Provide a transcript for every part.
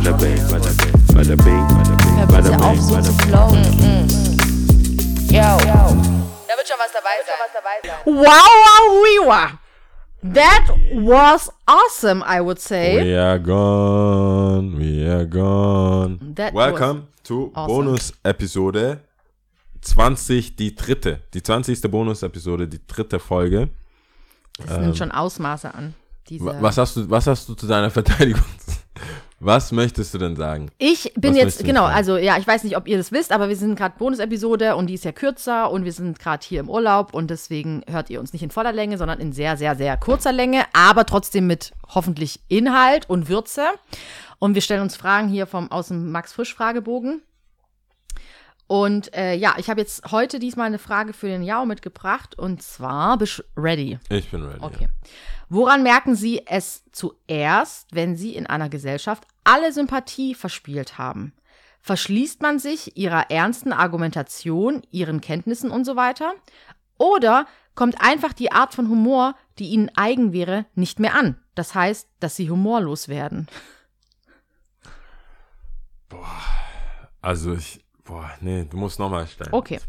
bada bing, bada bing, bada bing, bada bing, bada bitte auf, bing, so bada zu bing. flowen. Yo. Da wird schon was dabei sein. Wow, wow, wow. That was awesome, I would say. We are gone, we are gone. That Welcome to awesome. Bonus-Episode 20, die dritte. Die 20. Bonus-Episode, die dritte Folge. Das nimmt schon Ausmaße an. Was hast du, was hast du zu deiner Verteidigung? Was möchtest du denn sagen? Ich bin Was jetzt, genau, fragen? also ja, ich weiß nicht, ob ihr das wisst, aber wir sind gerade Bonus-Episode und die ist ja kürzer und wir sind gerade hier im Urlaub und deswegen hört ihr uns nicht in voller Länge, sondern in sehr, sehr, sehr kurzer Länge, aber trotzdem mit hoffentlich Inhalt und Würze. Und wir stellen uns Fragen hier vom, aus dem Max-Frisch-Fragebogen. Und äh, ja, ich habe jetzt heute diesmal eine Frage für den Jao mitgebracht und zwar, bist du ready? Ich bin ready. Okay. Woran merken Sie es zuerst, wenn Sie in einer Gesellschaft alle Sympathie verspielt haben? Verschließt man sich Ihrer ernsten Argumentation, Ihren Kenntnissen und so weiter? Oder kommt einfach die Art von Humor, die Ihnen eigen wäre, nicht mehr an? Das heißt, dass Sie humorlos werden. Also ich, boah, nee, du musst nochmal stellen. Okay.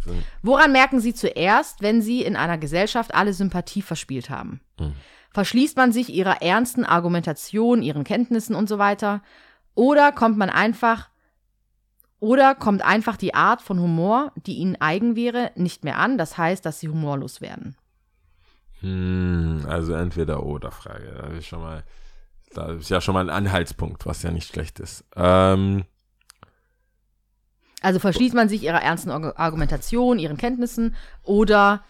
Woran merken Sie zuerst, wenn Sie in einer Gesellschaft alle Sympathie verspielt haben? Verschließt man sich Ihrer ernsten Argumentation, Ihren Kenntnissen und so weiter? Oder kommt man einfach, oder kommt einfach die Art von Humor, die Ihnen eigen wäre, nicht mehr an? Das heißt, dass Sie humorlos werden. Hm, also entweder oder Frage. Da ist schon mal, da ist ja schon mal ein Anhaltspunkt, was ja nicht schlecht ist. Ähm, Also verschließt man sich Ihrer ernsten Argu- Argumentation, Ihren Kenntnissen oder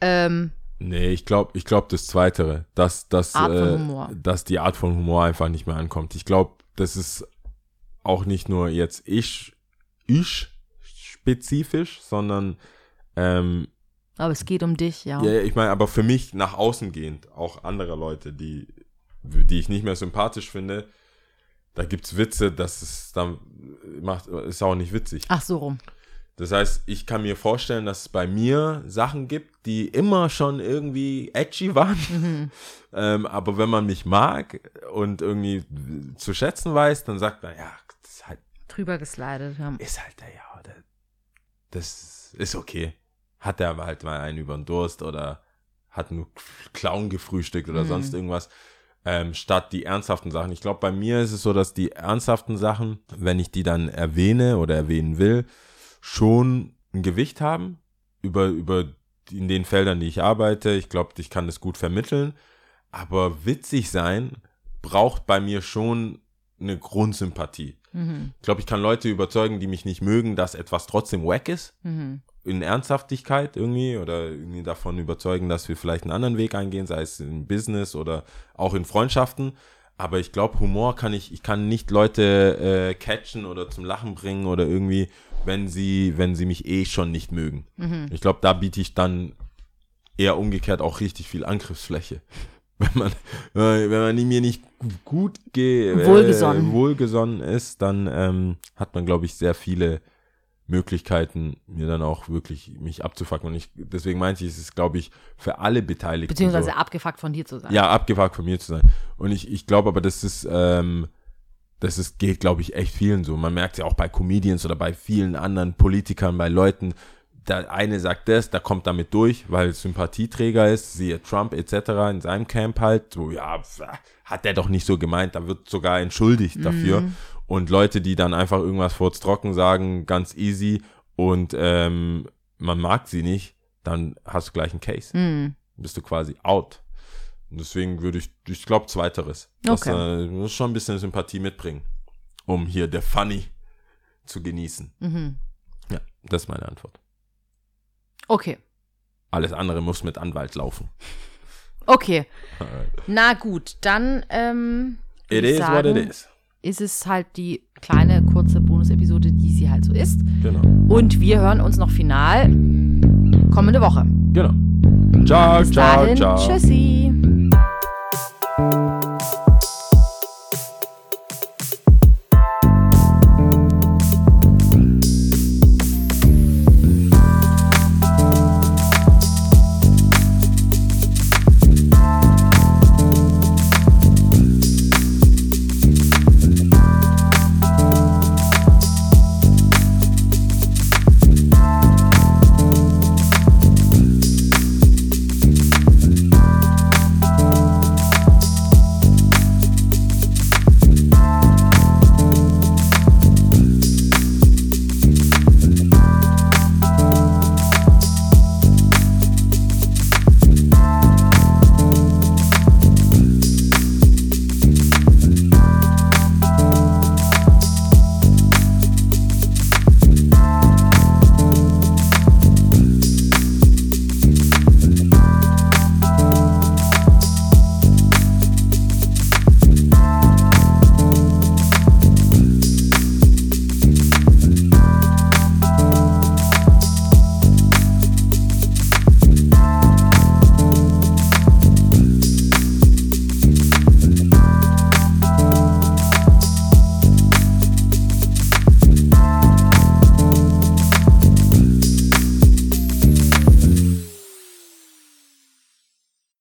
ähm, nee, ich glaube, ich glaube das Zweitere, dass, dass, äh, dass die Art von Humor einfach nicht mehr ankommt. Ich glaube, das ist auch nicht nur jetzt ich, ich spezifisch, sondern ähm, aber es geht um dich, ja. Ja, ich meine, aber für mich nach außen gehend, auch andere Leute, die, die ich nicht mehr sympathisch finde, da gibt's Witze, das ist dann macht, ist auch nicht witzig. Ach so rum. Das heißt, ich kann mir vorstellen, dass es bei mir Sachen gibt, die immer schon irgendwie edgy waren. ähm, aber wenn man mich mag und irgendwie zu schätzen weiß, dann sagt man, ja, das ist halt Drüber geslidet. Ja. ist halt der, ja, der, das ist okay. Hat er aber halt mal einen über den Durst oder hat einen Clown gefrühstückt oder sonst irgendwas, ähm, statt die ernsthaften Sachen. Ich glaube, bei mir ist es so, dass die ernsthaften Sachen, wenn ich die dann erwähne oder erwähnen will, schon ein Gewicht haben über, über in den Feldern, die ich arbeite. Ich glaube, ich kann das gut vermitteln. Aber witzig sein braucht bei mir schon eine Grundsympathie. Ich glaube, ich kann Leute überzeugen, die mich nicht mögen, dass etwas trotzdem wack ist. In Ernsthaftigkeit irgendwie oder irgendwie davon überzeugen, dass wir vielleicht einen anderen Weg eingehen, sei es in Business oder auch in Freundschaften. Aber ich glaube, Humor kann ich, ich kann nicht Leute äh, catchen oder zum Lachen bringen oder irgendwie, wenn sie, wenn sie mich eh schon nicht mögen. Ich glaube, da biete ich dann eher umgekehrt auch richtig viel Angriffsfläche. Wenn man, äh, wenn man mir nicht gut ge Wohlgesonnen. Äh, wohlgesonnen ist, dann ähm, hat man, glaube ich, sehr viele Möglichkeiten, mir dann auch wirklich mich abzufacken. Und ich, deswegen meinte ich, es ist, glaube ich, für alle Beteiligten. Beziehungsweise so. abgefuckt von dir zu sein. Ja, abgefuckt von mir zu sein. Und ich, ich glaube aber, das ist, ähm, das ist, geht, glaube ich, echt vielen so. Man merkt ja auch bei Comedians oder bei vielen anderen Politikern, bei Leuten, der eine sagt das, der kommt damit durch, weil es Sympathieträger ist, siehe Trump etc. in seinem Camp halt, so, ja, hat der doch nicht so gemeint, da wird sogar entschuldigt dafür. Und Leute, die dann einfach irgendwas vor trocken sagen, ganz easy und ähm, man mag sie nicht, dann hast du gleich einen Case. Hm. Bist du quasi out. Und deswegen würde ich, ich glaube, zweiteres. Das, Okay. äh, du musst schon ein bisschen Sympathie mitbringen, um hier der Funny zu genießen. Mhm. Ja, das ist meine Antwort. Okay. Alles andere muss mit Anwalt laufen. Okay. Na gut, dann ähm, It is sagen, what it is. Ist es halt die kleine, kurze Bonus-Episode, die sie halt so ist. Genau. Und wir hören uns noch final kommende Woche. Genau. Ciao, Bis ciao, dahin, ciao. tschüssi.